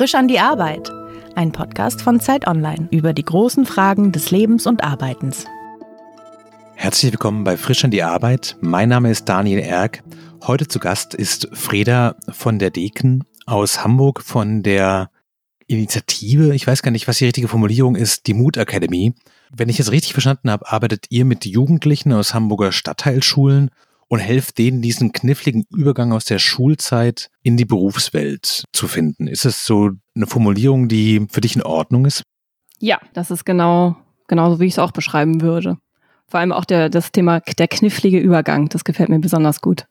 Frisch an die Arbeit. Ein Podcast von Zeit Online über die großen Fragen des Lebens und Arbeitens. Herzlich willkommen bei Frisch an die Arbeit. Mein Name ist Daniel Erck. Heute zu Gast ist Freda von der Deken aus Hamburg von der Initiative, ich weiß gar nicht, was die richtige Formulierung ist, die Mut Academy. Wenn ich es richtig verstanden habe, arbeitet ihr mit Jugendlichen aus Hamburger Stadtteilschulen und helft denen, diesen kniffligen Übergang aus der Schulzeit in die Berufswelt zu finden. Ist es so eine Formulierung, die für dich in Ordnung ist? Ja, das ist genau, genauso, wie ich es auch beschreiben würde. Vor allem auch der, das Thema der knifflige Übergang, das gefällt mir besonders gut.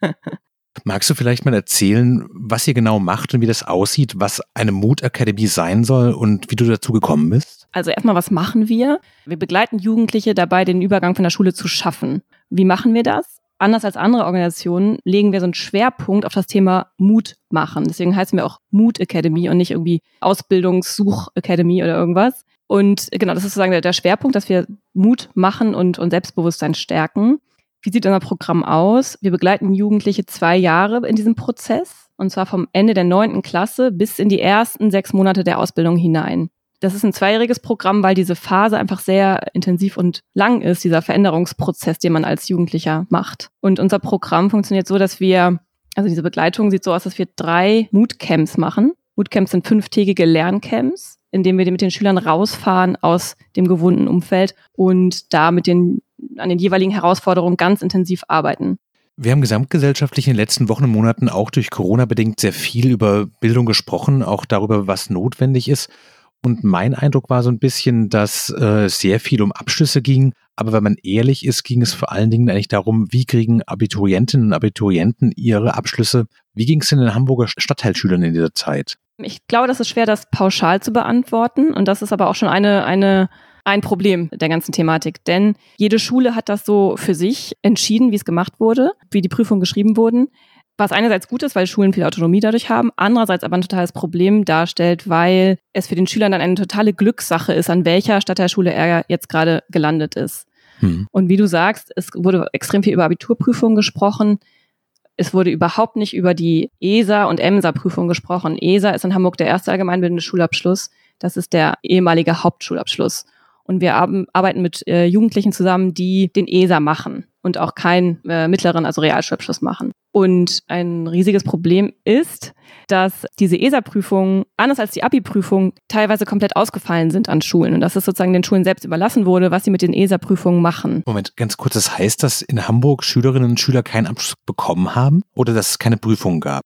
Magst du vielleicht mal erzählen, was ihr genau macht und wie das aussieht, was eine Mut Academy sein soll und wie du dazu gekommen bist? Also erstmal, was machen wir? Wir begleiten Jugendliche dabei, den Übergang von der Schule zu schaffen. Wie machen wir das? Anders als andere Organisationen legen wir so einen Schwerpunkt auf das Thema Mut machen. Deswegen heißen wir auch Mut Academy und nicht irgendwie Ausbildungssuch Academy oder irgendwas. Und genau, das ist sozusagen der, Schwerpunkt, dass wir Mut machen und, und Selbstbewusstsein stärken. Wie sieht unser Programm aus? Wir begleiten Jugendliche zwei Jahre in diesem Prozess und zwar vom Ende der neunten Klasse bis in die ersten sechs Monate der Ausbildung hinein. Das ist ein zweijähriges Programm, weil diese Phase einfach sehr intensiv und lang ist, dieser Veränderungsprozess, den man als Jugendlicher macht. Und unser Programm funktioniert so, dass wir, also diese Begleitung sieht so aus, dass wir drei Moodcamps machen. Moodcamps sind fünftägige Lerncamps, in denen wir mit den Schülern rausfahren aus dem gewohnten Umfeld und da mit den, an den jeweiligen Herausforderungen ganz intensiv arbeiten. Wir haben gesamtgesellschaftlich in den letzten Wochen und Monaten auch durch Corona bedingt sehr viel über Bildung gesprochen, auch darüber, was notwendig ist. Und mein Eindruck war so ein bisschen, dass äh, sehr viel um Abschlüsse ging. Aber wenn man ehrlich ist, ging es vor allen Dingen eigentlich darum, wie kriegen Abiturientinnen und Abiturienten ihre Abschlüsse? Wie ging es denn den Hamburger Stadtteilschülern in dieser Zeit? Ich glaube, das ist schwer, das pauschal zu beantworten. Und das ist aber auch schon eine, eine, ein Problem der ganzen Thematik. Denn jede Schule hat das so für sich entschieden, wie es gemacht wurde, wie die Prüfungen geschrieben wurden was einerseits gut ist, weil Schulen viel Autonomie dadurch haben, andererseits aber ein totales Problem darstellt, weil es für den Schüler dann eine totale Glückssache ist, an welcher Stadtteilschule er jetzt gerade gelandet ist. Hm. Und wie du sagst, es wurde extrem viel über Abiturprüfungen gesprochen. Es wurde überhaupt nicht über die ESA und EMSA-Prüfung gesprochen. ESA ist in Hamburg der erste allgemeinbildende Schulabschluss. Das ist der ehemalige Hauptschulabschluss. Und wir arbeiten mit äh, Jugendlichen zusammen, die den ESA machen und auch keinen äh, mittleren, also Realschulabschluss machen. Und ein riesiges Problem ist, dass diese ESA-Prüfungen, anders als die Abi-Prüfungen, teilweise komplett ausgefallen sind an Schulen und dass es sozusagen den Schulen selbst überlassen wurde, was sie mit den ESA-Prüfungen machen. Moment, ganz kurz, das heißt, dass in Hamburg Schülerinnen und Schüler keinen Abschluss bekommen haben oder dass es keine Prüfungen gab?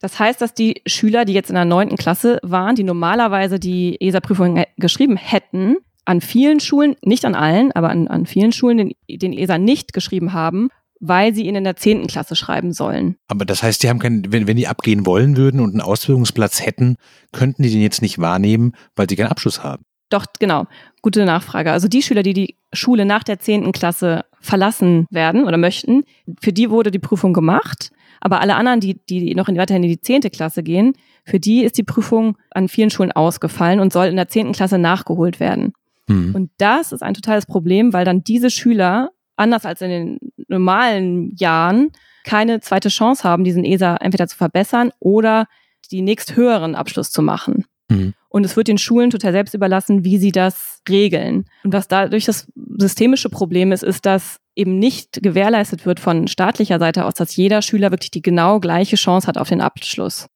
Das heißt, dass die Schüler, die jetzt in der neunten Klasse waren, die normalerweise die ESA-Prüfungen geschrieben hätten, an vielen Schulen, nicht an allen, aber an, an vielen Schulen den, den ESA nicht geschrieben haben, weil sie ihn in der zehnten Klasse schreiben sollen. Aber das heißt, die haben keinen, wenn, wenn die abgehen wollen würden und einen Ausbildungsplatz hätten, könnten die den jetzt nicht wahrnehmen, weil sie keinen Abschluss haben. Doch, genau. Gute Nachfrage. Also die Schüler, die die Schule nach der zehnten Klasse verlassen werden oder möchten, für die wurde die Prüfung gemacht. Aber alle anderen, die, die noch in, weiterhin in die zehnte Klasse gehen, für die ist die Prüfung an vielen Schulen ausgefallen und soll in der zehnten Klasse nachgeholt werden. Mhm. Und das ist ein totales Problem, weil dann diese Schüler, anders als in den normalen Jahren, keine zweite Chance haben, diesen ESA entweder zu verbessern oder die nächst höheren Abschluss zu machen. Mhm. Und es wird den Schulen total selbst überlassen, wie sie das regeln. Und was dadurch das systemische Problem ist, ist, dass eben nicht gewährleistet wird von staatlicher Seite aus, dass jeder Schüler wirklich die genau gleiche Chance hat auf den Abschluss.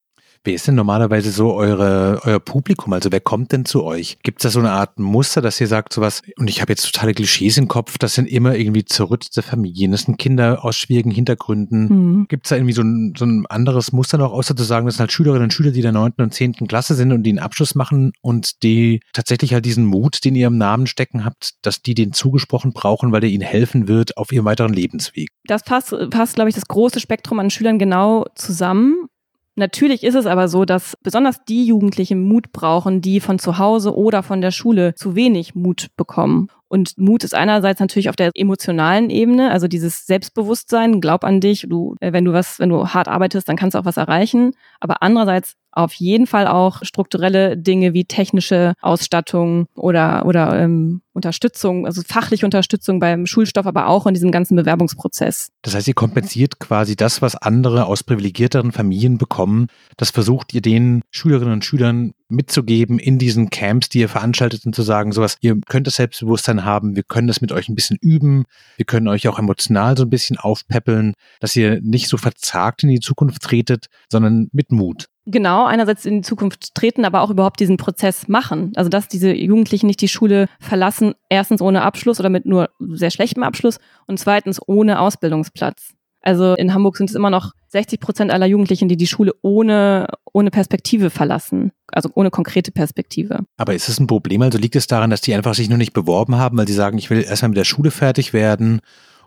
Wer ist denn normalerweise so eure, euer Publikum? Also wer kommt denn zu euch? Gibt es da so eine Art Muster, dass ihr sagt sowas, und ich habe jetzt totale Klischees im Kopf, das sind immer irgendwie zerrüttete Familien, das sind Kinder aus schwierigen Hintergründen. Mhm. Gibt es da irgendwie so ein, so ein anderes Muster noch, außer zu sagen, das sind halt Schülerinnen und Schüler, die in der neunten und zehnten Klasse sind und die einen Abschluss machen und die tatsächlich halt diesen Mut, den ihr im Namen stecken habt, dass die den zugesprochen brauchen, weil der ihnen helfen wird auf ihrem weiteren Lebensweg? Das passt, passt glaube ich, das große Spektrum an Schülern genau zusammen. Natürlich ist es aber so, dass besonders die Jugendlichen Mut brauchen, die von zu Hause oder von der Schule zu wenig Mut bekommen. Und Mut ist einerseits natürlich auf der emotionalen Ebene, also dieses Selbstbewusstsein, glaub an dich, du, äh, wenn du was, wenn du hart arbeitest, dann kannst du auch was erreichen. Aber andererseits auf jeden Fall auch strukturelle Dinge wie technische Ausstattung oder, oder ähm, Unterstützung, also fachliche Unterstützung beim Schulstoff, aber auch in diesem ganzen Bewerbungsprozess. Das heißt, ihr kompensiert quasi das, was andere aus privilegierteren Familien bekommen. Das versucht ihr den Schülerinnen und Schülern mitzugeben in diesen Camps, die ihr veranstaltet und zu sagen, sowas, ihr könnt das Selbstbewusstsein haben, wir können das mit euch ein bisschen üben, wir können euch auch emotional so ein bisschen aufpäppeln, dass ihr nicht so verzagt in die Zukunft tretet, sondern mit Mut. Genau, einerseits in die Zukunft treten, aber auch überhaupt diesen Prozess machen. Also dass diese Jugendlichen nicht die Schule verlassen, erstens ohne Abschluss oder mit nur sehr schlechtem Abschluss und zweitens ohne Ausbildungsplatz. Also in Hamburg sind es immer noch 60 Prozent aller Jugendlichen, die die Schule ohne, ohne Perspektive verlassen. Also ohne konkrete Perspektive. Aber ist es ein Problem? Also liegt es daran, dass die einfach sich nur nicht beworben haben, weil sie sagen, ich will erstmal mit der Schule fertig werden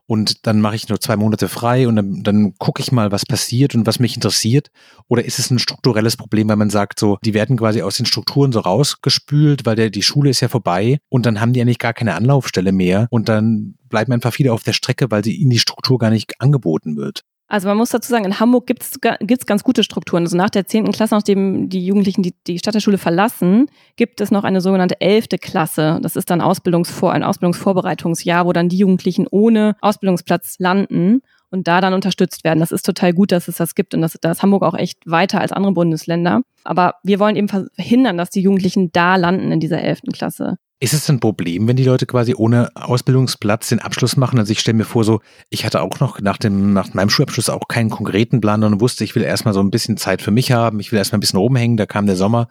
und dann mache ich nur zwei Monate frei und dann, dann gucke ich mal, was passiert und was mich interessiert? Oder ist es ein strukturelles Problem, weil man sagt, so, die werden quasi aus den Strukturen so rausgespült, weil der, die Schule ist ja vorbei und dann haben die eigentlich gar keine Anlaufstelle mehr und dann bleiben einfach viele auf der Strecke, weil sie ihnen die Struktur gar nicht angeboten wird. Also man muss dazu sagen, in Hamburg gibt es ganz gute Strukturen. Also nach der zehnten Klasse, nachdem die Jugendlichen die, die Stadtteilschule verlassen, gibt es noch eine sogenannte elfte Klasse. Das ist dann Ausbildungsvor ein Ausbildungsvorbereitungsjahr, wo dann die Jugendlichen ohne Ausbildungsplatz landen und da dann unterstützt werden. Das ist total gut, dass es das gibt und das, da ist Hamburg auch echt weiter als andere Bundesländer. Aber wir wollen eben verhindern, dass die Jugendlichen da landen in dieser elften Klasse. Ist es ein Problem, wenn die Leute quasi ohne Ausbildungsplatz den Abschluss machen? Also ich stelle mir vor, so, ich hatte auch noch nach dem, nach meinem Schulabschluss auch keinen konkreten Plan und wusste, ich will erstmal so ein bisschen Zeit für mich haben, ich will erstmal ein bisschen rumhängen, da kam der Sommer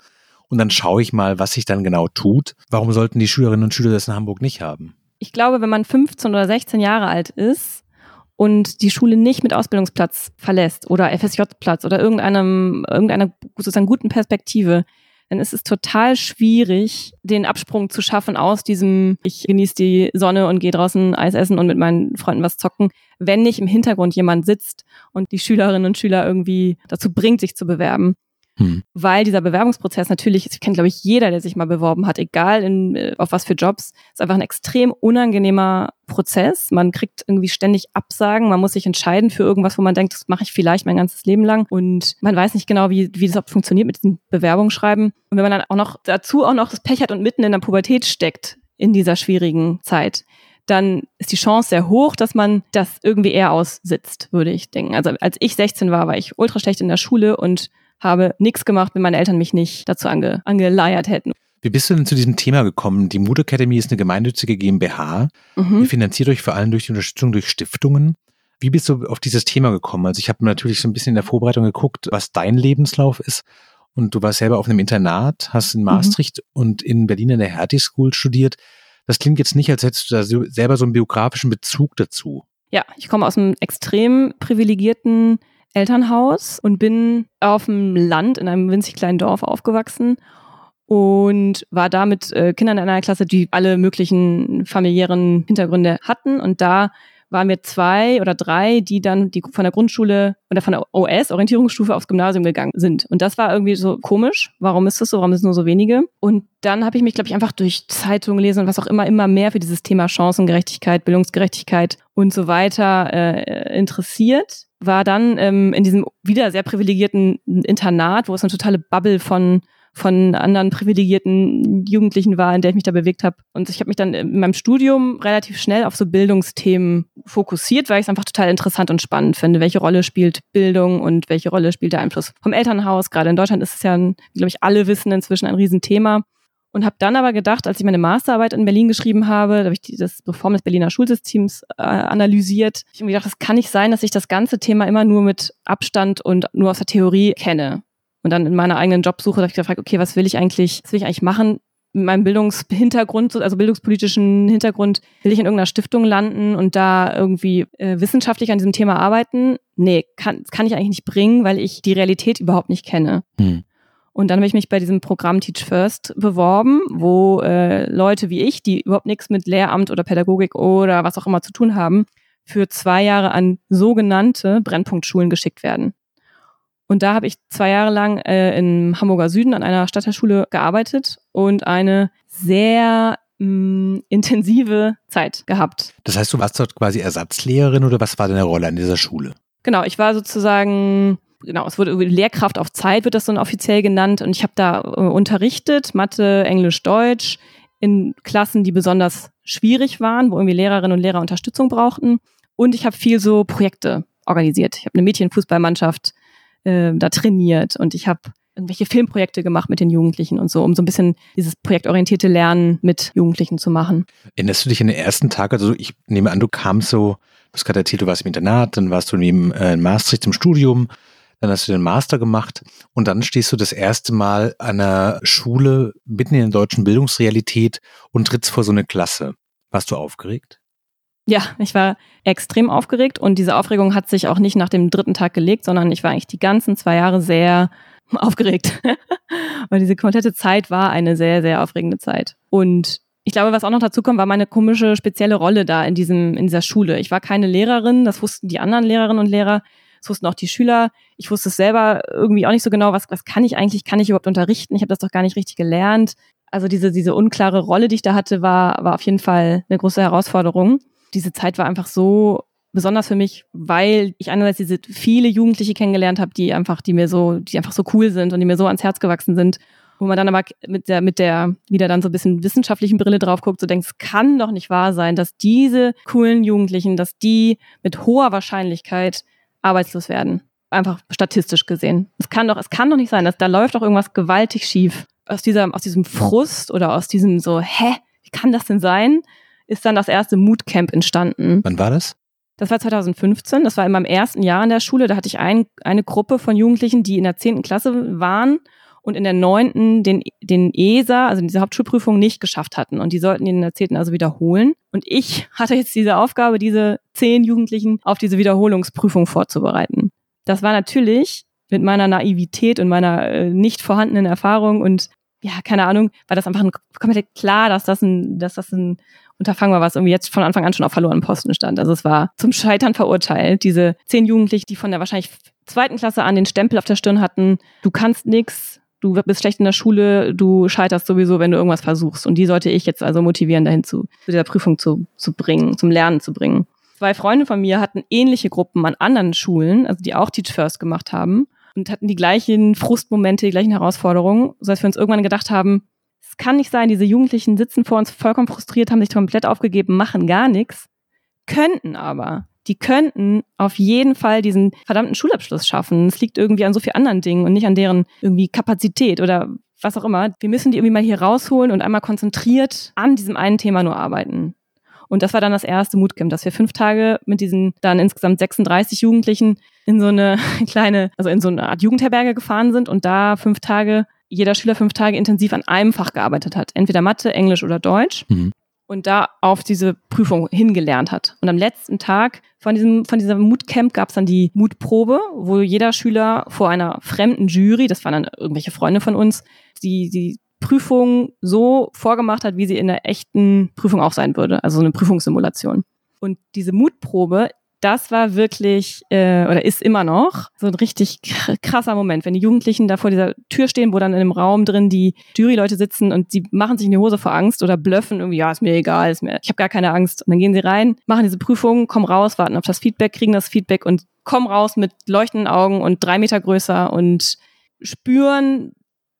und dann schaue ich mal, was sich dann genau tut. Warum sollten die Schülerinnen und Schüler das in Hamburg nicht haben? Ich glaube, wenn man 15 oder 16 Jahre alt ist und die Schule nicht mit Ausbildungsplatz verlässt oder FSJ-Platz oder irgendeinem, irgendeiner sozusagen guten Perspektive, dann ist es total schwierig, den Absprung zu schaffen aus diesem, ich genieße die Sonne und gehe draußen Eis essen und mit meinen Freunden was zocken, wenn nicht im Hintergrund jemand sitzt und die Schülerinnen und Schüler irgendwie dazu bringt, sich zu bewerben. Hm. Weil dieser Bewerbungsprozess natürlich, das kennt glaube ich jeder, der sich mal beworben hat, egal in, äh, auf was für Jobs, ist einfach ein extrem unangenehmer Prozess. Man kriegt irgendwie ständig Absagen, man muss sich entscheiden für irgendwas, wo man denkt, das mache ich vielleicht mein ganzes Leben lang und man weiß nicht genau, wie, wie das funktioniert mit diesem Bewerbungsschreiben. Und wenn man dann auch noch dazu auch noch das Pech hat und mitten in der Pubertät steckt in dieser schwierigen Zeit, dann ist die Chance sehr hoch, dass man das irgendwie eher aussitzt, würde ich denken. Also als ich 16 war, war ich ultra schlecht in der Schule und habe nichts gemacht, wenn meine Eltern mich nicht dazu ange, angeleiert hätten. Wie bist du denn zu diesem Thema gekommen? Die Mood Academy ist eine gemeinnützige GmbH. Mhm. Ihr finanziert euch vor allem durch die Unterstützung durch Stiftungen. Wie bist du auf dieses Thema gekommen? Also ich habe natürlich so ein bisschen in der Vorbereitung geguckt, was dein Lebenslauf ist. Und du warst selber auf einem Internat, hast in mhm. Maastricht mhm. und in Berlin in der Hertie School studiert. Das klingt jetzt nicht, als hättest du da selber so einen biografischen Bezug dazu. Ja, ich komme aus einem extrem privilegierten Elternhaus und bin auf dem Land in einem winzig kleinen Dorf aufgewachsen und war da mit äh, Kindern in einer Klasse, die alle möglichen familiären Hintergründe hatten. Und da waren wir zwei oder drei, die dann die von der Grundschule oder von der OS, Orientierungsstufe, aufs Gymnasium gegangen sind. Und das war irgendwie so komisch. Warum ist das so? Warum sind es nur so wenige? Und dann habe ich mich, glaube ich, einfach durch Zeitungen lesen und was auch immer, immer mehr für dieses Thema Chancengerechtigkeit, Bildungsgerechtigkeit und so weiter äh, interessiert. War dann ähm, in diesem wieder sehr privilegierten Internat, wo es eine totale Bubble von von anderen privilegierten Jugendlichen war, in der ich mich da bewegt habe. Und ich habe mich dann in meinem Studium relativ schnell auf so Bildungsthemen fokussiert, weil ich es einfach total interessant und spannend finde. Welche Rolle spielt Bildung und welche Rolle spielt der Einfluss vom Elternhaus? Gerade in Deutschland ist es ja, glaube ich, alle wissen inzwischen ein Riesenthema. Und habe dann aber gedacht, als ich meine Masterarbeit in Berlin geschrieben habe, da habe ich das Reform des Berliner Schulsystems äh, analysiert. Ich habe gedacht, das kann nicht sein, dass ich das ganze Thema immer nur mit Abstand und nur aus der Theorie kenne. Und dann in meiner eigenen Jobsuche habe ich gefragt, okay, was will ich eigentlich, was will ich eigentlich machen? Mit meinem Bildungshintergrund, also bildungspolitischen Hintergrund, will ich in irgendeiner Stiftung landen und da irgendwie äh, wissenschaftlich an diesem Thema arbeiten? Nee, kann, kann ich eigentlich nicht bringen, weil ich die Realität überhaupt nicht kenne. Hm. Und dann habe ich mich bei diesem Programm Teach First beworben, wo äh, Leute wie ich, die überhaupt nichts mit Lehramt oder Pädagogik oder was auch immer zu tun haben, für zwei Jahre an sogenannte Brennpunktschulen geschickt werden. Und da habe ich zwei Jahre lang äh, im Hamburger Süden an einer Stadtteilschule gearbeitet und eine sehr mh, mm, intensive Zeit gehabt. Das heißt, du warst dort quasi Ersatzlehrerin oder was war deine Rolle an dieser Schule? Genau, ich war sozusagen genau, es wurde Lehrkraft auf Zeit, wird das so offiziell genannt. Und ich habe da äh, unterrichtet, Mathe, Englisch, Deutsch, in Klassen, die besonders schwierig waren, wo irgendwie Lehrerinnen und Lehrer Unterstützung brauchten. Und ich habe viel so Projekte organisiert. Ich habe eine Mädchenfußballmannschaft äh, da trainiert und ich habe irgendwelche Filmprojekte gemacht mit den Jugendlichen und so, um so ein bisschen dieses projektorientierte Lernen mit Jugendlichen zu machen. Erinnerst du dich an den ersten Tag? Also ich nehme an, du kamst so, du hast gerade erzählt, du warst im Internat, dann warst du im äh, Maastricht zum Studium, dann hast du den Master gemacht und dann stehst du das erste Mal an einer Schule mitten in der deutschen Bildungsrealität und trittst vor so eine Klasse. Warst du aufgeregt? Ja, ich war extrem aufgeregt und diese Aufregung hat sich auch nicht nach dem dritten Tag gelegt, sondern ich war eigentlich die ganzen zwei Jahre sehr aufgeregt. Weil diese komplette Zeit war eine sehr, sehr aufregende Zeit. Und ich glaube, was auch noch dazu kommt, war meine komische spezielle Rolle da in diesem, in dieser Schule. Ich war keine Lehrerin, das wussten die anderen Lehrerinnen und Lehrer, das wussten auch die Schüler. Ich wusste es selber irgendwie auch nicht so genau, was, was kann ich eigentlich, kann ich überhaupt unterrichten? Ich habe das doch gar nicht richtig gelernt. Also diese, diese unklare Rolle, die ich da hatte, war, war auf jeden Fall eine große Herausforderung. Diese Zeit war einfach so besonders für mich, weil ich einerseits diese viele Jugendliche kennengelernt habe, die einfach, die mir so, die einfach so cool sind und die mir so ans Herz gewachsen sind. Wo man dann aber mit der, mit der wieder dann so ein bisschen wissenschaftlichen Brille drauf guckt, so denkt, es kann doch nicht wahr sein, dass diese coolen Jugendlichen, dass die mit hoher Wahrscheinlichkeit arbeitslos werden. Einfach statistisch gesehen. Es kann doch, es kann doch nicht sein, dass da läuft doch irgendwas gewaltig schief. Aus dieser, aus diesem Frust oder aus diesem so, hä, wie kann das denn sein? Ist dann das erste Moodcamp entstanden. Wann war das? Das war 2015, das war in meinem ersten Jahr in der Schule. Da hatte ich ein, eine Gruppe von Jugendlichen, die in der zehnten Klasse waren und in der neunten den, den ESA, also diese Hauptschulprüfung, nicht geschafft hatten. Und die sollten den in der zehnten also wiederholen. Und ich hatte jetzt diese Aufgabe, diese zehn Jugendlichen auf diese Wiederholungsprüfung vorzubereiten. Das war natürlich mit meiner Naivität und meiner äh, nicht vorhandenen Erfahrung und ja, keine Ahnung, war das einfach ein, komplett klar, dass das ein, dass das ein Unterfangen war, was irgendwie jetzt von Anfang an schon auf verlorenen Posten stand. Also es war zum Scheitern verurteilt. Diese zehn Jugendlichen, die von der wahrscheinlich zweiten Klasse an den Stempel auf der Stirn hatten, du kannst nix, du bist schlecht in der Schule, du scheiterst sowieso, wenn du irgendwas versuchst. Und die sollte ich jetzt also motivieren, dahin zu, zu dieser Prüfung zu, zu bringen, zum Lernen zu bringen. Zwei Freunde von mir hatten ähnliche Gruppen an anderen Schulen, also die auch Teach First gemacht haben und hatten die gleichen Frustmomente, die gleichen Herausforderungen, sodass wir uns irgendwann gedacht haben, es kann nicht sein, diese Jugendlichen sitzen vor uns vollkommen frustriert, haben sich komplett aufgegeben, machen gar nichts, könnten aber. Die könnten auf jeden Fall diesen verdammten Schulabschluss schaffen. Es liegt irgendwie an so vielen anderen Dingen und nicht an deren irgendwie Kapazität oder was auch immer. Wir müssen die irgendwie mal hier rausholen und einmal konzentriert an diesem einen Thema nur arbeiten. Und das war dann das erste Moodcamp, dass wir fünf Tage mit diesen dann insgesamt 36 Jugendlichen in so eine kleine, also in so eine Art Jugendherberge gefahren sind und da fünf Tage jeder Schüler fünf Tage intensiv an einem Fach gearbeitet hat, entweder Mathe, Englisch oder Deutsch. Mhm. Und da auf diese Prüfung hingelernt hat. Und am letzten Tag von diesem, von dieser Moodcamp gab es dann die Mutprobe, wo jeder Schüler vor einer fremden Jury, das waren dann irgendwelche Freunde von uns, die, die Prüfung so vorgemacht hat, wie sie in der echten Prüfung auch sein würde, also so eine Prüfungssimulation. Und diese Mutprobe das war wirklich äh, oder ist immer noch so ein richtig krasser Moment, wenn die Jugendlichen da vor dieser Tür stehen, wo dann in einem Raum drin die Juryleute sitzen und sie machen sich in die Hose vor Angst oder blöffen irgendwie, ja, ist mir egal, ist mir, ich habe gar keine Angst. Und dann gehen sie rein, machen diese Prüfung, kommen raus, warten auf das Feedback, kriegen das Feedback und kommen raus mit leuchtenden Augen und drei Meter größer und spüren,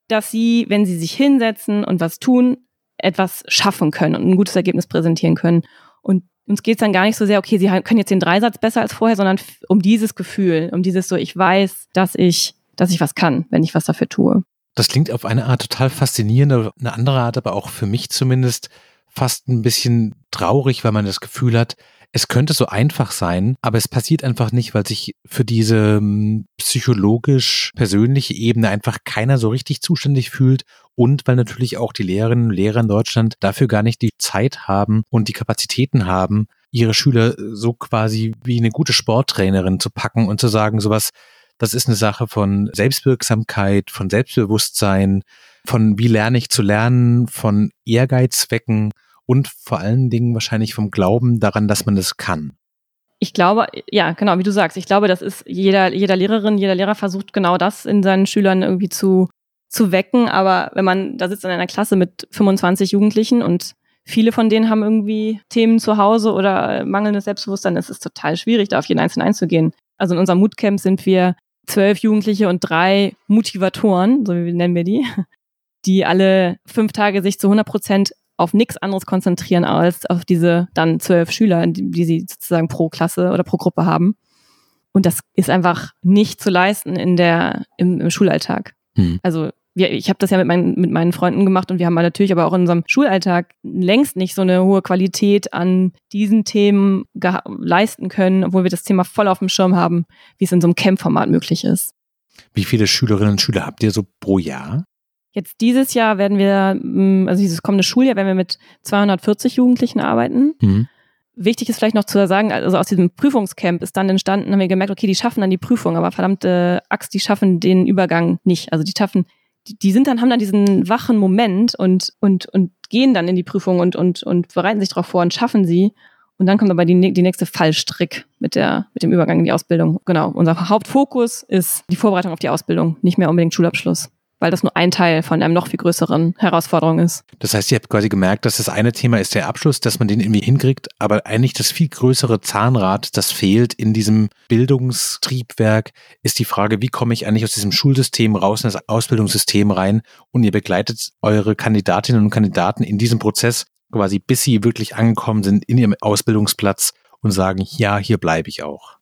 dass sie, wenn sie sich hinsetzen und was tun, etwas schaffen können und ein gutes Ergebnis präsentieren können. Und uns geht es dann gar nicht so sehr, okay, sie können jetzt den Dreisatz besser als vorher, sondern um dieses Gefühl, um dieses so, ich weiß, dass ich, dass ich was kann, wenn ich was dafür tue. Das klingt auf eine Art total faszinierend, eine andere Art, aber auch für mich zumindest fast ein bisschen traurig, weil man das Gefühl hat, es könnte so einfach sein, aber es passiert einfach nicht, weil sich für diese hm, psychologisch persönliche Ebene einfach keiner so richtig zuständig fühlt und weil natürlich auch die Lehrerinnen und Lehrer in Deutschland dafür gar nicht die Zeit haben und die Kapazitäten haben, ihre Schüler so quasi wie eine gute Sporttrainerin zu packen und zu sagen, sowas, das ist eine Sache von Selbstwirksamkeit, von Selbstbewusstsein, von wie lerne ich zu lernen, von Ehrgeiz wecken und vor allen Dingen wahrscheinlich vom Glauben daran, dass man das kann. Ich glaube, ja, genau, wie du sagst, ich glaube, das ist jeder, jeder Lehrerin, jeder Lehrer versucht genau das in seinen Schülern irgendwie zu, zu wecken. Aber wenn man da sitzt in einer Klasse mit 25 Jugendlichen und viele von denen haben irgendwie Themen zu Hause oder mangelndes Selbstbewusstsein, ist es total schwierig, da auf jeden Einzelnen einzugehen. Also in unserem Moodcamp sind wir zwölf Jugendliche und drei Motivatoren, so wie nennen wir die, die alle fünf Tage sich zu 100 Prozent auf nichts anderes konzentrieren als auf diese dann zwölf Schüler, die, sie sozusagen pro Klasse oder pro Gruppe haben. Und das ist einfach nicht zu leisten in der, im, im Schulalltag. Hm. Also wir, ich habe das ja mit meinen, mit meinen Freunden gemacht und wir haben natürlich aber auch in unserem Schulalltag längst nicht so eine hohe Qualität an diesen Themen leisten können, obwohl wir das Thema voll auf dem Schirm haben, wie es in so einem Camp-Format möglich ist. Wie viele Schülerinnen und Schüler habt ihr so pro Jahr? Jetzt dieses Jahr werden wir, mm, also dieses kommende Schuljahr werden wir mit 240 Jugendlichen arbeiten. Mhm. Wichtig ist vielleicht noch zu sagen, also aus diesem Prüfungscamp ist dann entstanden, haben wir gemerkt, okay, die schaffen dann die Prüfung, aber verdammte Axt, die schaffen den Übergang nicht. Also die schaffen die, sind dann, haben dann diesen wachen Moment und, und, und gehen dann in die Prüfung und, und, und bereiten sich darauf vor und schaffen sie. Und dann kommt aber die, die nächste Fallstrick mit, der, mit dem Übergang in die Ausbildung. Genau. Unser Hauptfokus ist die Vorbereitung auf die Ausbildung, nicht mehr unbedingt Schulabschluss weil das nur ein Teil von einem noch viel größeren Herausforderung ist. Das heißt, ihr habt quasi gemerkt, dass das eine Thema ist der Abschluss, dass man den irgendwie hinkriegt, aber eigentlich das viel größere Zahnrad, das fehlt in diesem Bildungstriebwerk, ist die Frage, wie komme ich eigentlich aus diesem Schulsystem raus in das Ausbildungssystem rein und ihr begleitet eure Kandidatinnen und Kandidaten in diesem Prozess quasi, bis sie wirklich angekommen sind in ihrem Ausbildungsplatz und sagen, ja, hier bleibe ich auch.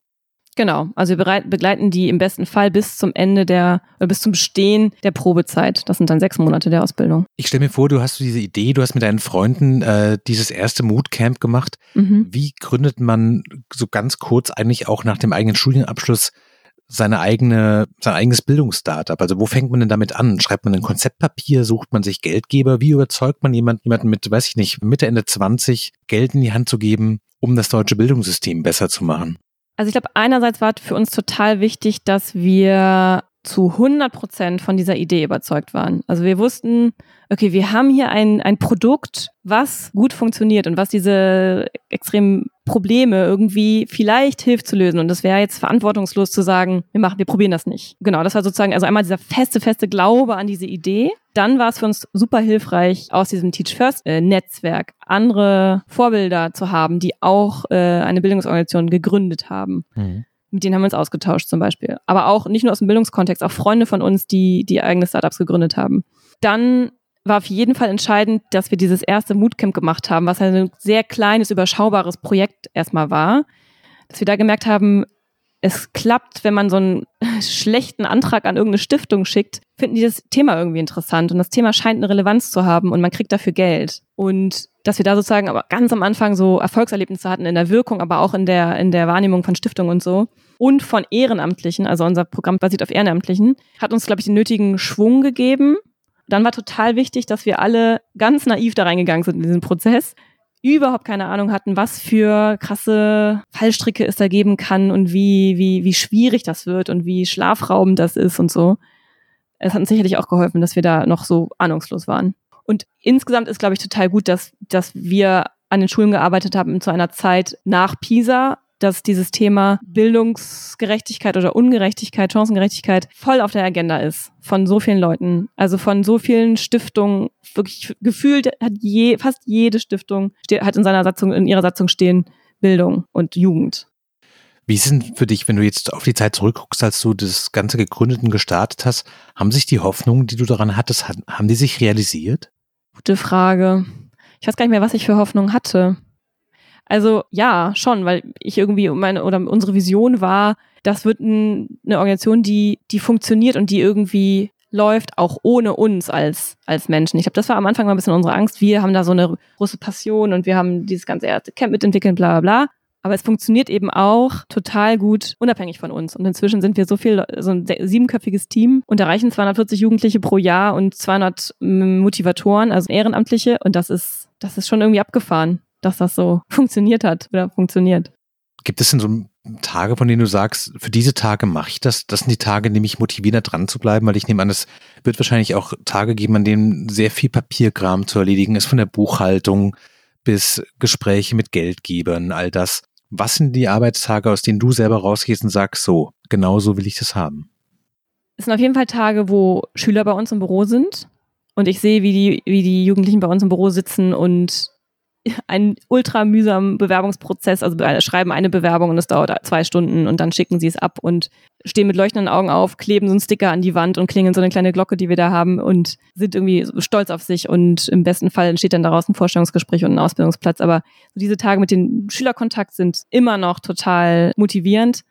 Genau, also wir begleiten die im besten Fall bis zum Ende der, oder bis zum Bestehen der Probezeit. Das sind dann sechs Monate der Ausbildung. Ich stelle mir vor, du hast diese Idee, du hast mit deinen Freunden äh, dieses erste Moodcamp gemacht. Mhm. Wie gründet man so ganz kurz eigentlich auch nach dem eigenen Studienabschluss seine eigene, sein eigenes Bildungsstartup? Also wo fängt man denn damit an? Schreibt man ein Konzeptpapier? Sucht man sich Geldgeber? Wie überzeugt man jemanden, jemanden mit, weiß ich nicht, Mitte, Ende 20 Geld in die Hand zu geben, um das deutsche Bildungssystem besser zu machen? Also ich glaube, einerseits war für uns total wichtig, dass wir zu 100 Prozent von dieser Idee überzeugt waren. Also wir wussten, okay, wir haben hier ein, ein Produkt, was gut funktioniert und was diese extremen Probleme irgendwie vielleicht hilft zu lösen. Und das wäre jetzt verantwortungslos zu sagen, wir machen, wir probieren das nicht. Genau, das war sozusagen, also einmal dieser feste, feste Glaube an diese Idee. Dann war es für uns super hilfreich, aus diesem Teach First äh, Netzwerk andere Vorbilder zu haben, die auch äh, eine Bildungsorganisation gegründet haben. Mhm mit denen haben wir uns ausgetauscht zum Beispiel. Aber auch nicht nur aus dem Bildungskontext, auch Freunde von uns, die, die eigene Startups gegründet haben. Dann war auf jeden Fall entscheidend, dass wir dieses erste Moodcamp gemacht haben, was ein sehr kleines, überschaubares Projekt erstmal war. Dass wir da gemerkt haben, es klappt, wenn man so einen schlechten Antrag an irgendeine Stiftung schickt, finden die das Thema irgendwie interessant und das Thema scheint eine Relevanz zu haben und man kriegt dafür Geld. Und dass wir da sozusagen aber ganz am Anfang so Erfolgserlebnisse hatten in der Wirkung, aber auch in der, in der Wahrnehmung von Stiftungen und so. Und von Ehrenamtlichen, also unser Programm basiert auf Ehrenamtlichen, hat uns, glaube ich, den nötigen Schwung gegeben. Dann war total wichtig, dass wir alle ganz naiv da reingegangen sind in diesen Prozess, überhaupt keine Ahnung hatten, was für krasse Fallstricke es da geben kann und wie, wie, wie schwierig das wird und wie schlafraubend das ist und so. Es hat uns sicherlich auch geholfen, dass wir da noch so ahnungslos waren. Und insgesamt ist, glaube ich, total gut, dass, dass wir an den Schulen gearbeitet haben zu einer Zeit nach PISA, dass dieses Thema Bildungsgerechtigkeit oder Ungerechtigkeit, Chancengerechtigkeit voll auf der Agenda ist von so vielen Leuten, also von so vielen Stiftungen. Wirklich gefühlt hat je, fast jede Stiftung hat in seiner Satzung, in ihrer Satzung stehen Bildung und Jugend. Wie ist denn für dich, wenn du jetzt auf die Zeit zurückguckst, als du das Ganze gegründet und gestartet hast, haben sich die Hoffnungen, die du daran hattest, haben die sich realisiert? Gute Frage. Ich weiß gar nicht mehr, was ich für Hoffnung hatte. Also ja, schon, weil ich irgendwie meine oder unsere Vision war, das wird ein, eine Organisation, die die funktioniert und die irgendwie läuft, auch ohne uns als als Menschen. Ich glaube, das war am Anfang mal ein bisschen unsere Angst. Wir haben da so eine große Passion und wir haben dieses ganze Camp mitentwickelt, bla bla bla. Aber es funktioniert eben auch total gut, unabhängig von uns. Und inzwischen sind wir so viel, so ein siebenköpfiges Team und erreichen 240 Jugendliche pro Jahr und 200 Motivatoren, also Ehrenamtliche. Und das ist, das ist schon irgendwie abgefahren, dass das so funktioniert hat oder funktioniert. Gibt es denn so Tage, von denen du sagst, für diese Tage mache ich das? Das sind die Tage, die mich motivieren, da dran zu bleiben, weil ich nehme an, es wird wahrscheinlich auch Tage geben, an denen sehr viel Papierkram zu erledigen ist, von der Buchhaltung bis Gespräche mit Geldgebern, all das. Was sind die Arbeitstage, aus denen du selber rausgehst und sagst, so, genau so will ich das haben? Es sind auf jeden Fall Tage, wo Schüler bei uns im Büro sind und ich sehe, wie die, wie die Jugendlichen bei uns im Büro sitzen und einen ultra mühsamen Bewerbungsprozess, also schreiben eine Bewerbung und es dauert zwei Stunden und dann schicken sie es ab und stehen mit leuchtenden Augen auf, kleben so einen Sticker an die Wand und klingeln so eine kleine Glocke, die wir da haben und sind irgendwie stolz auf sich und im besten Fall entsteht dann daraus ein Vorstellungsgespräch und ein Ausbildungsplatz. Aber diese Tage mit dem Schülerkontakt sind immer noch total motivierend.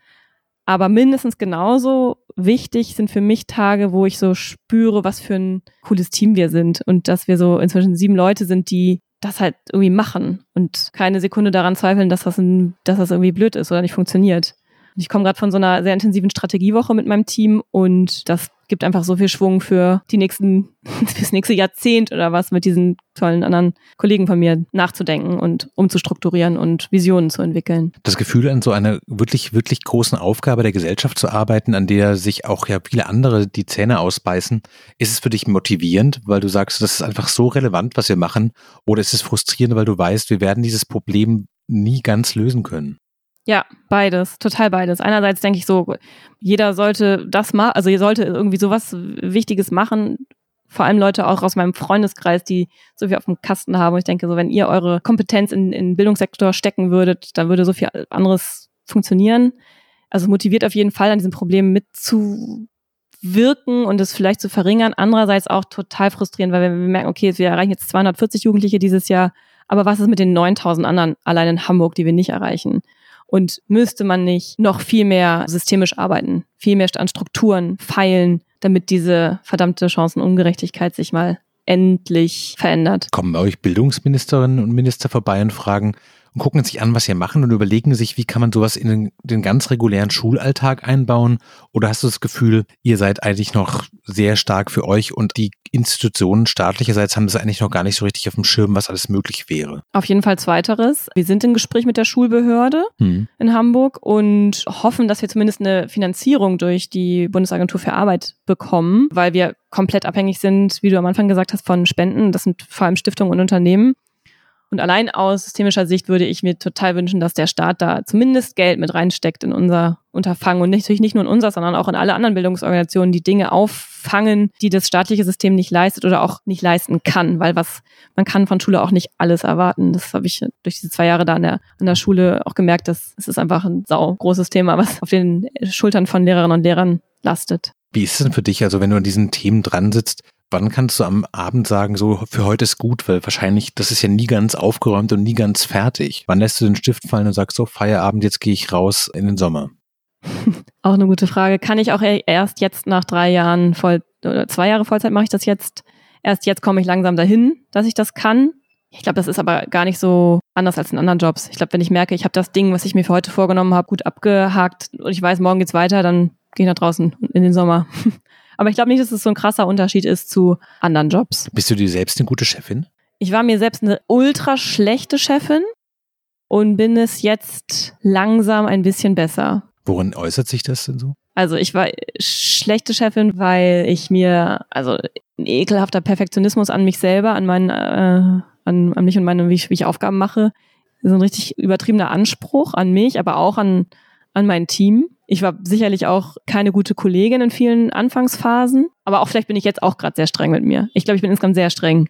Aber mindestens genauso wichtig sind für mich Tage, wo ich so spüre, was für ein cooles Team wir sind und dass wir so inzwischen sieben Leute sind, die das halt irgendwie machen und keine Sekunde daran zweifeln, dass das, ein, dass das irgendwie blöd ist oder nicht funktioniert. Ich komme gerade von so einer sehr intensiven Strategiewoche mit meinem Team und das gibt einfach so viel Schwung für die nächsten, fürs nächste Jahrzehnt oder was mit diesen tollen anderen Kollegen von mir nachzudenken und umzustrukturieren und Visionen zu entwickeln. Das Gefühl, an so einer wirklich, wirklich großen Aufgabe der Gesellschaft zu arbeiten, an der sich auch ja viele andere die Zähne ausbeißen, ist es für dich motivierend, weil du sagst, das ist einfach so relevant, was wir machen, oder ist es frustrierend, weil du weißt, wir werden dieses Problem nie ganz lösen können? Ja, beides, total beides. Einerseits denke ich so, jeder sollte das machen, also ihr sollte irgendwie sowas Wichtiges machen. Vor allem Leute auch aus meinem Freundeskreis, die so viel auf dem Kasten haben. Und ich denke so, wenn ihr eure Kompetenz in, den Bildungssektor stecken würdet, dann würde so viel anderes funktionieren. Also motiviert auf jeden Fall an diesem Problem mitzuwirken und es vielleicht zu verringern. Andererseits auch total frustrierend, weil wir merken, okay, wir erreichen jetzt 240 Jugendliche dieses Jahr, aber was ist mit den 9000 anderen allein in Hamburg, die wir nicht erreichen? Und müsste man nicht noch viel mehr systemisch arbeiten, viel mehr an Strukturen feilen, damit diese verdammte Chancenungerechtigkeit sich mal endlich verändert? Kommen euch Bildungsministerinnen und Minister vorbei und fragen, und gucken sich an, was sie machen und überlegen sich, wie kann man sowas in den, den, ganz regulären Schulalltag einbauen? Oder hast du das Gefühl, ihr seid eigentlich noch sehr stark für euch und die Institutionen staatlicherseits haben das eigentlich noch gar nicht so richtig auf dem Schirm, was alles möglich wäre? Auf jeden Fall zweiteres. Wir sind im Gespräch mit der Schulbehörde hm. in Hamburg und hoffen, dass wir zumindest eine Finanzierung durch die Bundesagentur für Arbeit bekommen, weil wir komplett abhängig sind, wie du am Anfang gesagt hast, von Spenden. Das sind vor allem Stiftungen und Unternehmen. Und allein aus systemischer Sicht würde ich mir total wünschen, dass der Staat da zumindest Geld mit reinsteckt in unser Unterfangen und natürlich nicht nur in unser, sondern auch in alle anderen Bildungsorganisationen, die Dinge auffangen, die das staatliche System nicht leistet oder auch nicht leisten kann, weil was man kann von Schule auch nicht alles erwarten. Das habe ich durch diese zwei Jahre da an der, an der Schule auch gemerkt, dass es ist einfach ein sau großes Thema, was auf den Schultern von Lehrerinnen und Lehrern lastet. Wie ist es denn für dich, also wenn du an diesen Themen dran sitzt, wann kannst du am Abend sagen, so für heute ist gut, weil wahrscheinlich, das ist ja nie ganz aufgeräumt und nie ganz fertig. Wann lässt du den Stift fallen und sagst so, Feierabend, jetzt gehe ich raus in den Sommer? Auch eine gute Frage. Kann ich auch erst jetzt nach drei Jahren voll oder zwei Jahre Vollzeit mache ich das jetzt. Erst jetzt komme ich langsam dahin, dass ich das kann. Ich glaube, das ist aber gar nicht so anders als in anderen Jobs. Ich glaube, wenn ich merke, ich habe das Ding, was ich mir für heute vorgenommen habe, gut abgehakt und ich weiß, morgen geht's weiter, dann gehe ich nach draußen in den Sommer. Aber ich glaube nicht, dass es so ein krasser Unterschied ist zu anderen Jobs. Bist du dir selbst eine gute Chefin? Ich war mir selbst eine ultra schlechte Chefin und bin es jetzt langsam ein bisschen besser. Worin äußert sich das denn so? Also ich war schlechte Chefin, weil ich mir, also ein ekelhafter Perfektionismus an mich selber, an meinen, äh, an, an mich und meine, wie ich, wie ich Aufgaben mache. So ein richtig übertriebener Anspruch an mich, aber auch an, an mein Team. Ich war sicherlich auch keine gute Kollegin in vielen Anfangsphasen, aber auch vielleicht bin ich jetzt auch gerade sehr streng mit mir. Ich glaube, ich bin insgesamt sehr streng.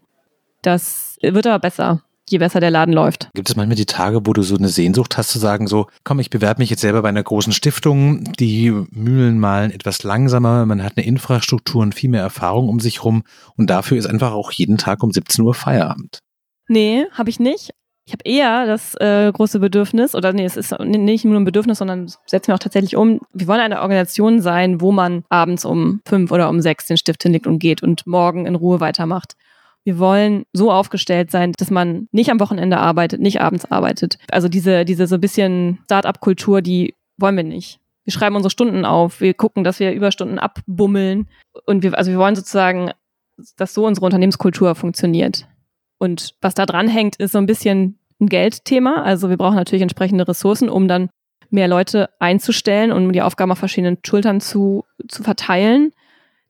Das wird aber besser, je besser der Laden läuft. Gibt es manchmal die Tage, wo du so eine Sehnsucht hast zu sagen, so, komm, ich bewerbe mich jetzt selber bei einer großen Stiftung, die Mühlen malen etwas langsamer, man hat eine Infrastruktur und viel mehr Erfahrung um sich rum und dafür ist einfach auch jeden Tag um 17 Uhr Feierabend. Nee, habe ich nicht. Ich habe eher das äh, große Bedürfnis, oder nee, es ist nicht nur ein Bedürfnis, sondern setzen wir auch tatsächlich um. Wir wollen eine Organisation sein, wo man abends um fünf oder um sechs den Stift hinlegt und geht und morgen in Ruhe weitermacht. Wir wollen so aufgestellt sein, dass man nicht am Wochenende arbeitet, nicht abends arbeitet. Also diese, diese so ein bisschen Start-up-Kultur, die wollen wir nicht. Wir schreiben unsere Stunden auf, wir gucken, dass wir Überstunden abbummeln und wir, also wir wollen sozusagen, dass so unsere Unternehmenskultur funktioniert. Und was da dran hängt, ist so ein bisschen ein Geldthema. Also wir brauchen natürlich entsprechende Ressourcen, um dann mehr Leute einzustellen und die Aufgaben auf verschiedenen Schultern zu, zu verteilen.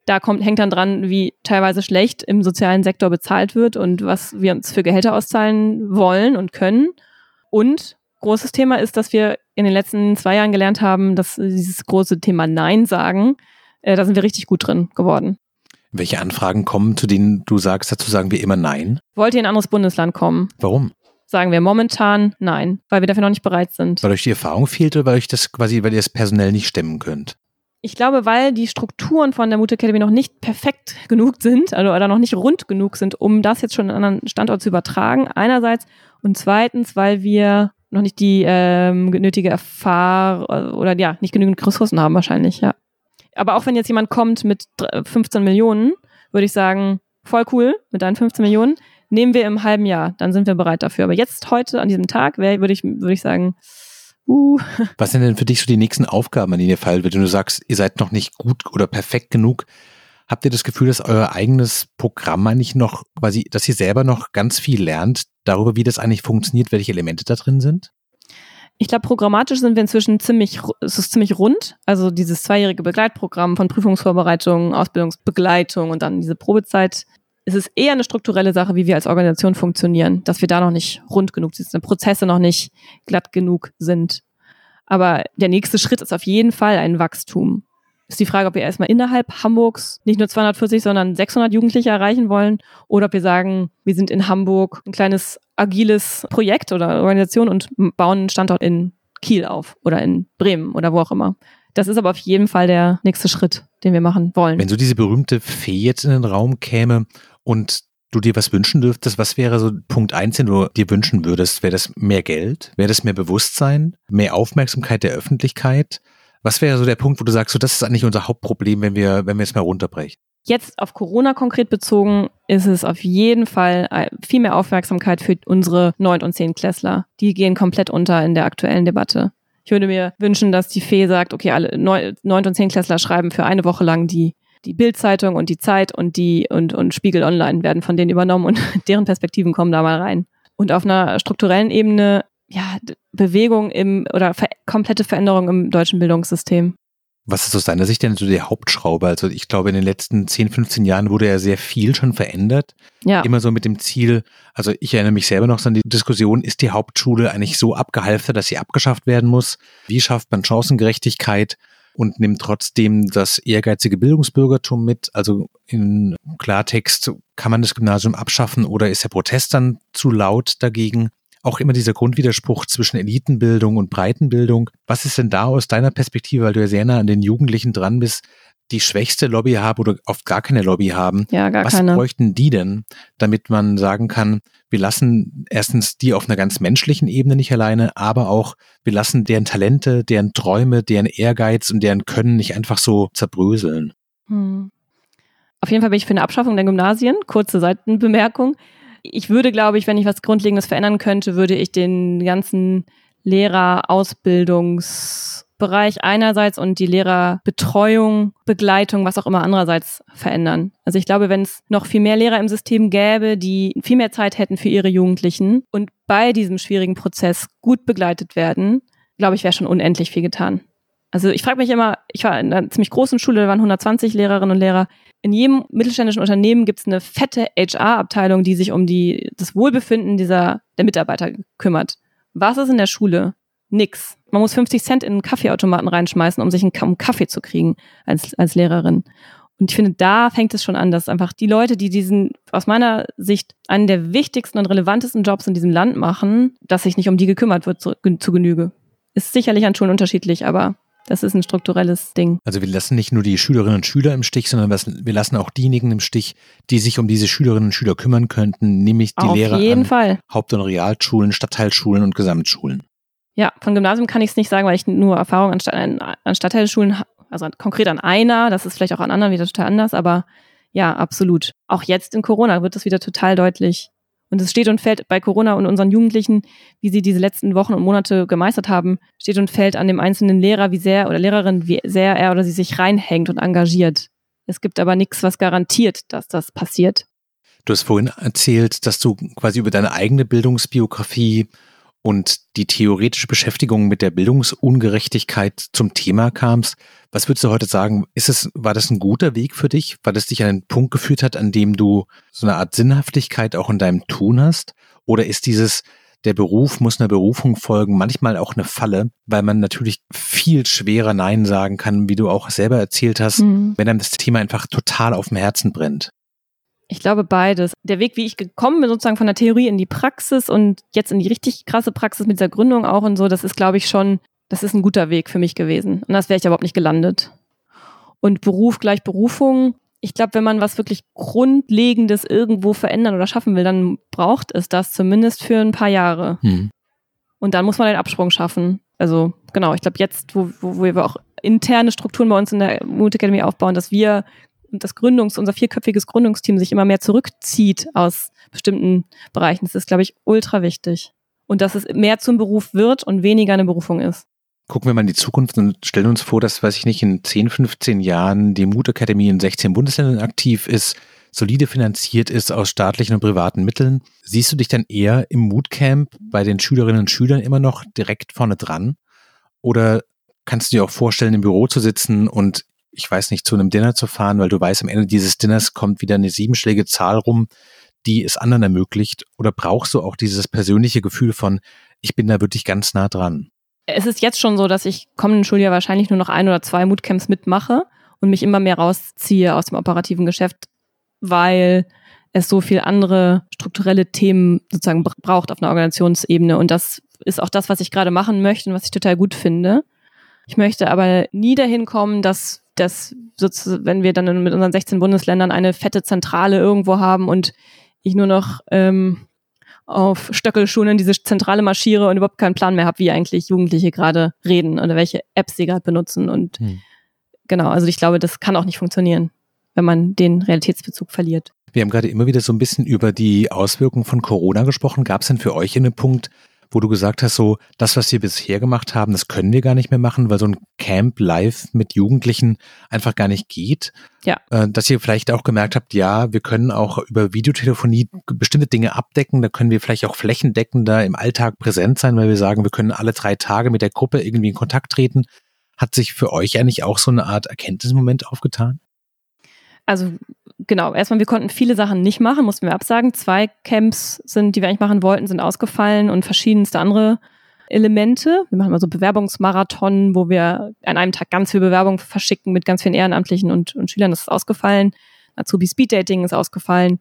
Da kommt, hängt dann dran, wie teilweise schlecht im sozialen Sektor bezahlt wird und was wir uns für Gehälter auszahlen wollen und können. Und großes Thema ist, dass wir in den letzten zwei Jahren gelernt haben, dass dieses große Thema Nein sagen, äh, da sind wir richtig gut drin geworden. Welche Anfragen kommen, zu denen du sagst, dazu sagen wir immer Nein? Wollt ihr in ein anderes Bundesland kommen? Warum? Sagen wir momentan nein, weil wir dafür noch nicht bereit sind. Weil euch die Erfahrung fehlt oder weil euch das quasi, weil ihr es personell nicht stemmen könnt? Ich glaube, weil die Strukturen von der Academy noch nicht perfekt genug sind, also oder noch nicht rund genug sind, um das jetzt schon an einen anderen Standort zu übertragen. Einerseits und zweitens, weil wir noch nicht die ähm, nötige Erfahrung oder ja, nicht genügend Ressourcen haben wahrscheinlich, ja. Aber auch wenn jetzt jemand kommt mit 15 Millionen, würde ich sagen, voll cool mit deinen 15 Millionen, nehmen wir im halben Jahr, dann sind wir bereit dafür. Aber jetzt heute an diesem Tag würde ich, würde ich sagen, uh. Was sind denn für dich so die nächsten Aufgaben, an denen ihr fallen wird? Wenn du sagst, ihr seid noch nicht gut oder perfekt genug, habt ihr das Gefühl, dass euer eigenes Programm eigentlich noch, quasi, dass ihr selber noch ganz viel lernt darüber, wie das eigentlich funktioniert, welche Elemente da drin sind? Ich glaube, programmatisch sind wir inzwischen ziemlich, es ist ziemlich rund. Also dieses zweijährige Begleitprogramm von Prüfungsvorbereitung, Ausbildungsbegleitung und dann diese Probezeit. Es ist eher eine strukturelle Sache, wie wir als Organisation funktionieren, dass wir da noch nicht rund genug sind, dass Prozesse noch nicht glatt genug sind. Aber der nächste Schritt ist auf jeden Fall ein Wachstum ist die Frage, ob wir erstmal innerhalb Hamburgs nicht nur 240, sondern 600 Jugendliche erreichen wollen oder ob wir sagen, wir sind in Hamburg ein kleines agiles Projekt oder Organisation und bauen einen Standort in Kiel auf oder in Bremen oder wo auch immer. Das ist aber auf jeden Fall der nächste Schritt, den wir machen wollen. Wenn so diese berühmte Fee jetzt in den Raum käme und du dir was wünschen dürftest, was wäre so Punkt eins, den du dir wünschen würdest? Wäre das mehr Geld? Wäre das mehr Bewusstsein? Mehr Aufmerksamkeit der Öffentlichkeit? Was wäre so der Punkt, wo du sagst, so das ist eigentlich unser Hauptproblem, wenn wir, wenn wir es mal runterbrechen? Jetzt auf Corona konkret bezogen ist es auf jeden Fall äh, viel mehr Aufmerksamkeit für unsere 9- und 10 Klässler. Die gehen komplett unter in der aktuellen Debatte. Ich würde mir wünschen, dass die Fee sagt, okay, alle 9. und 10 Klässler schreiben für eine Woche lang die die Bildzeitung und die Zeit und die und und Spiegel Online werden von denen übernommen und deren Perspektiven kommen da mal rein. Und auf einer strukturellen Ebene ja, Bewegung im oder ver komplette Veränderung im deutschen Bildungssystem. Was ist aus deiner Sicht denn so der Hauptschraube? Also ich glaube, in den letzten 10, 15 Jahren wurde ja sehr viel schon verändert. Ja. Immer so mit dem Ziel, also ich erinnere mich selber noch an die Diskussion, ist die Hauptschule eigentlich so abgehalftert, dass sie abgeschafft werden muss? Wie schafft man Chancengerechtigkeit und nimmt trotzdem das ehrgeizige Bildungsbürgertum mit? Also in Klartext, kann man das Gymnasium abschaffen oder ist der Protest dann zu laut dagegen? Auch immer dieser Grundwiderspruch zwischen Elitenbildung und Breitenbildung. Was ist denn da aus deiner Perspektive, weil du ja sehr nah an den Jugendlichen dran bist, die schwächste Lobby haben oder oft gar keine Lobby haben. Ja, gar Was keine. bräuchten die denn, damit man sagen kann, wir lassen erstens die auf einer ganz menschlichen Ebene nicht alleine, aber auch wir lassen deren Talente, deren Träume, deren Ehrgeiz und deren Können nicht einfach so zerbröseln. Hm. Auf jeden Fall bin ich für eine Abschaffung der Gymnasien. Kurze Seitenbemerkung ich würde, glaube ich, wenn ich was Grundlegendes verändern könnte, würde ich den ganzen Lehrerausbildungsbereich einerseits und die Lehrerbetreuung, Begleitung, was auch immer andererseits verändern. Also ich glaube, wenn es noch viel mehr Lehrer im System gäbe, die viel mehr Zeit hätten für ihre Jugendlichen und bei diesem schwierigen Prozess gut begleitet werden, glaube ich, wäre schon unendlich viel getan. Also ich frage mich immer, ich war in einer ziemlich großen Schule, da waren 120 Lehrerinnen und Lehrer. In jedem mittelständischen Unternehmen gibt es eine fette HR-Abteilung, die sich um die, das Wohlbefinden dieser, der Mitarbeiter kümmert. Was ist in der Schule? Nix. Man muss 50 Cent in einen Kaffeeautomaten reinschmeißen, um sich einen Kaffee zu kriegen als, als Lehrerin. Und ich finde, da fängt es schon an, dass einfach die Leute, die diesen, aus meiner Sicht, einen der wichtigsten und relevantesten Jobs in diesem Land machen, dass sich nicht um die gekümmert wird zu, zu Genüge. Ist sicherlich an Schulen unterschiedlich, aber das ist ein strukturelles Ding. Also wir lassen nicht nur die Schülerinnen und Schüler im Stich, sondern wir lassen auch diejenigen im Stich, die sich um diese Schülerinnen und Schüler kümmern könnten, nämlich die Auf Lehrer jeden an Fall. Haupt- und Realschulen, Stadtteilschulen und Gesamtschulen. Ja, von Gymnasium kann ich es nicht sagen, weil ich nur Erfahrung an, Stadt, an Stadtteilschulen, also konkret an einer, das ist vielleicht auch an anderen wieder total anders, aber ja, absolut. Auch jetzt in Corona wird das wieder total deutlich. Und es steht und fällt bei Corona und unseren Jugendlichen, wie sie diese letzten Wochen und Monate gemeistert haben, steht und fällt an dem einzelnen Lehrer, wie sehr oder Lehrerin, wie sehr er oder sie sich reinhängt und engagiert. Es gibt aber nichts, was garantiert, dass das passiert. Du hast vorhin erzählt, dass du quasi über deine eigene Bildungsbiografie und die theoretische Beschäftigung mit der Bildungsungerechtigkeit zum Thema kamst. Was würdest du heute sagen? Ist es, war das ein guter Weg für dich? Weil das dich an einen Punkt geführt hat, an dem du so eine Art Sinnhaftigkeit auch in deinem Tun hast? Oder ist dieses, der Beruf muss einer Berufung folgen, manchmal auch eine Falle, weil man natürlich viel schwerer Nein sagen kann, wie du auch selber erzählt hast, mhm. wenn einem das Thema einfach total auf dem Herzen brennt. Ich glaube beides. Der Weg, wie ich gekommen bin, sozusagen von der Theorie in die Praxis und jetzt in die richtig krasse Praxis mit dieser Gründung auch und so, das ist, glaube ich, schon, das ist ein guter Weg für mich gewesen. Und das wäre ich überhaupt nicht gelandet. Und Beruf gleich Berufung. Ich glaube, wenn man was wirklich Grundlegendes irgendwo verändern oder schaffen will, dann braucht es das zumindest für ein paar Jahre. Hm. Und dann muss man den Absprung schaffen. Also genau, ich glaube jetzt, wo, wo, wo wir auch interne Strukturen bei uns in der Mood Academy aufbauen, dass wir das Gründungs, unser vierköpfiges Gründungsteam sich immer mehr zurückzieht aus bestimmten Bereichen. Das ist, glaube ich, ultra wichtig. Und dass es mehr zum Beruf wird und weniger eine Berufung ist. Gucken wir mal in die Zukunft und stellen uns vor, dass, weiß ich nicht, in 10, 15 Jahren die Mut Academy in 16 Bundesländern aktiv ist, solide finanziert ist aus staatlichen und privaten Mitteln. Siehst du dich dann eher im Moodcamp bei den Schülerinnen und Schülern immer noch direkt vorne dran? Oder kannst du dir auch vorstellen, im Büro zu sitzen und ich weiß nicht, zu einem Dinner zu fahren, weil du weißt, am Ende dieses Dinners kommt wieder eine siebenschlägige Zahl rum, die es anderen ermöglicht? Oder brauchst du auch dieses persönliche Gefühl von, ich bin da wirklich ganz nah dran? Es ist jetzt schon so, dass ich kommenden Schuljahr wahrscheinlich nur noch ein oder zwei Moodcamps mitmache und mich immer mehr rausziehe aus dem operativen Geschäft, weil es so viel andere strukturelle Themen sozusagen braucht auf einer Organisationsebene. Und das ist auch das, was ich gerade machen möchte und was ich total gut finde. Ich möchte aber nie dahin kommen, dass dass sozusagen, wenn wir dann mit unseren 16 Bundesländern eine fette Zentrale irgendwo haben und ich nur noch ähm, auf Stöckelschuhen in diese Zentrale marschiere und überhaupt keinen Plan mehr habe, wie eigentlich Jugendliche gerade reden oder welche Apps sie gerade benutzen. Und hm. genau, also ich glaube, das kann auch nicht funktionieren, wenn man den Realitätsbezug verliert. Wir haben gerade immer wieder so ein bisschen über die Auswirkungen von Corona gesprochen. Gab es denn für euch einen Punkt, wo du gesagt hast, so, das, was wir bisher gemacht haben, das können wir gar nicht mehr machen, weil so ein Camp live mit Jugendlichen einfach gar nicht geht. Ja. Äh, dass ihr vielleicht auch gemerkt habt, ja, wir können auch über Videotelefonie bestimmte Dinge abdecken, da können wir vielleicht auch flächendeckender im Alltag präsent sein, weil wir sagen, wir können alle drei Tage mit der Gruppe irgendwie in Kontakt treten. Hat sich für euch eigentlich auch so eine Art Erkenntnismoment aufgetan? Also genau, erstmal, wir konnten viele Sachen nicht machen, mussten wir absagen. Zwei Camps sind, die wir eigentlich machen wollten, sind ausgefallen und verschiedenste andere Elemente. Wir machen mal so Bewerbungsmarathon, wo wir an einem Tag ganz viel Bewerbung verschicken mit ganz vielen Ehrenamtlichen und, und Schülern. Das ist ausgefallen. Azubi Speed Dating ist ausgefallen.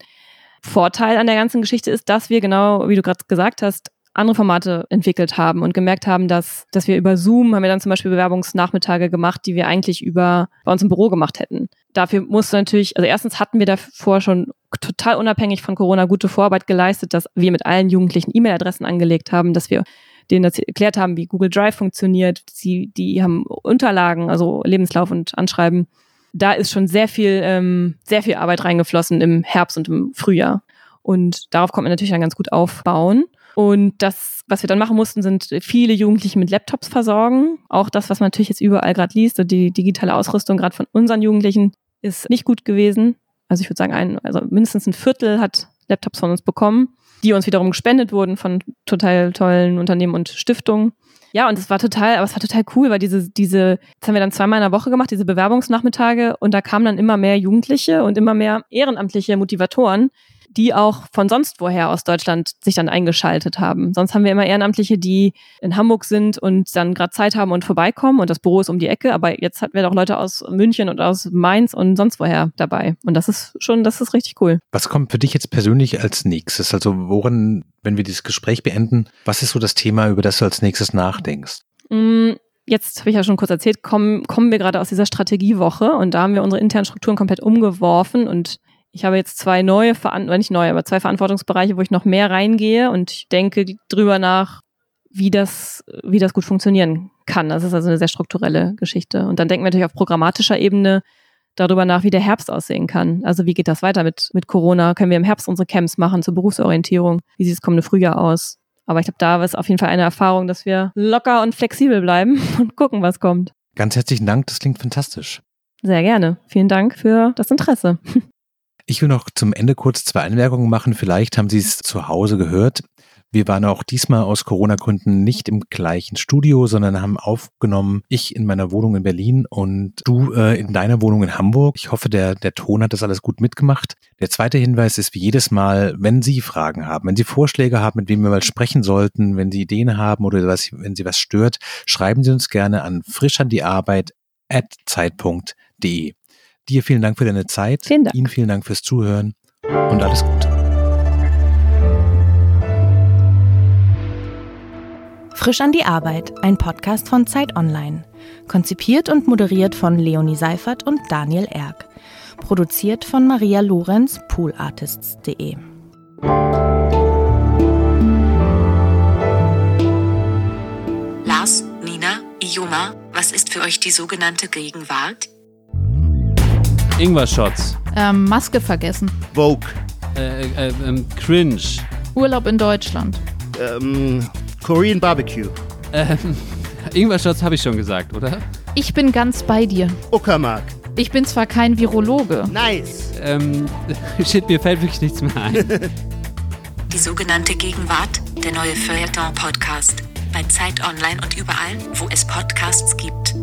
Vorteil an der ganzen Geschichte ist, dass wir genau, wie du gerade gesagt hast, andere Formate entwickelt haben und gemerkt haben, dass, dass wir über Zoom haben wir dann zum Beispiel Bewerbungsnachmittage gemacht, die wir eigentlich über bei uns im Büro gemacht hätten. Dafür musste natürlich, also erstens hatten wir davor schon total unabhängig von Corona gute Vorarbeit geleistet, dass wir mit allen Jugendlichen E-Mail-Adressen angelegt haben, dass wir denen erklärt haben, wie Google Drive funktioniert. Sie, die haben Unterlagen, also Lebenslauf und Anschreiben. Da ist schon sehr viel, ähm, sehr viel Arbeit reingeflossen im Herbst und im Frühjahr. Und darauf kommt man natürlich dann ganz gut aufbauen. Und das, was wir dann machen mussten, sind viele Jugendliche mit Laptops versorgen. Auch das, was man natürlich jetzt überall gerade liest, die digitale Ausrüstung gerade von unseren Jugendlichen ist nicht gut gewesen. Also ich würde sagen, ein, also mindestens ein Viertel hat Laptops von uns bekommen, die uns wiederum gespendet wurden von total tollen Unternehmen und Stiftungen. Ja, und es war total, aber es war total cool, weil diese, diese, das haben wir dann zweimal in der Woche gemacht, diese Bewerbungsnachmittage, und da kamen dann immer mehr Jugendliche und immer mehr ehrenamtliche Motivatoren, die auch von sonst woher aus Deutschland sich dann eingeschaltet haben. Sonst haben wir immer Ehrenamtliche, die in Hamburg sind und dann gerade Zeit haben und vorbeikommen und das Büro ist um die Ecke, aber jetzt hatten wir doch Leute aus München und aus Mainz und sonst woher dabei. Und das ist schon, das ist richtig cool. Was kommt für dich jetzt persönlich als nächstes? Also worin, wenn wir dieses Gespräch beenden, was ist so das Thema, über das du als nächstes nachdenkst? Mm jetzt habe ich ja schon kurz erzählt, kommen, kommen wir gerade aus dieser Strategiewoche und da haben wir unsere internen Strukturen komplett umgeworfen und ich habe jetzt zwei neue, Veran nicht neue, aber zwei Verantwortungsbereiche, wo ich noch mehr reingehe und ich denke drüber nach, wie das, wie das gut funktionieren kann. Das ist also eine sehr strukturelle Geschichte. Und dann denken wir natürlich auf programmatischer Ebene darüber nach, wie der Herbst aussehen kann. Also wie geht das weiter mit, mit Corona? Können wir im Herbst unsere Camps machen zur Berufsorientierung? Wie sieht das kommende Frühjahr aus? Aber ich glaube, da ist auf jeden Fall eine Erfahrung, dass wir locker und flexibel bleiben und gucken, was kommt. Ganz herzlichen Dank, das klingt fantastisch. Sehr gerne. Vielen Dank für das Interesse. Ich will noch zum Ende kurz zwei Anmerkungen machen. Vielleicht haben Sie es zu Hause gehört. Wir waren auch diesmal aus Corona-Gründen nicht im gleichen Studio, sondern haben aufgenommen, ich in meiner Wohnung in Berlin und du äh, in deiner Wohnung in Hamburg. Ich hoffe, der, der Ton hat das alles gut mitgemacht. Der zweite Hinweis ist wie jedes Mal, wenn Sie Fragen haben, wenn Sie Vorschläge haben, mit wem wir mal sprechen sollten, wenn Sie Ideen haben oder was, wenn Sie was stört, schreiben Sie uns gerne an zeitpunkt.de. Dir vielen Dank für deine Zeit. Vielen Dank. Ihnen vielen Dank fürs Zuhören und alles Gute. Frisch an die Arbeit, ein Podcast von Zeit Online. Konzipiert und moderiert von Leonie Seifert und Daniel Erck. Produziert von Maria Lorenz, poolartists.de. Lars, Nina, Ioma, was ist für euch die sogenannte Gegenwart? Ingwer-Shots. Ähm, Maske vergessen. Vogue. Äh, äh, ähm, cringe. Urlaub in Deutschland. Ähm, Korean Barbecue. Ähm, Ingwer-Shots habe ich schon gesagt, oder? Ich bin ganz bei dir. Uckermark. Ich bin zwar kein Virologe. Nice. Ähm, shit, mir fällt wirklich nichts mehr ein. Die sogenannte Gegenwart, der neue Feuilleton-Podcast. Bei Zeit Online und überall, wo es Podcasts gibt.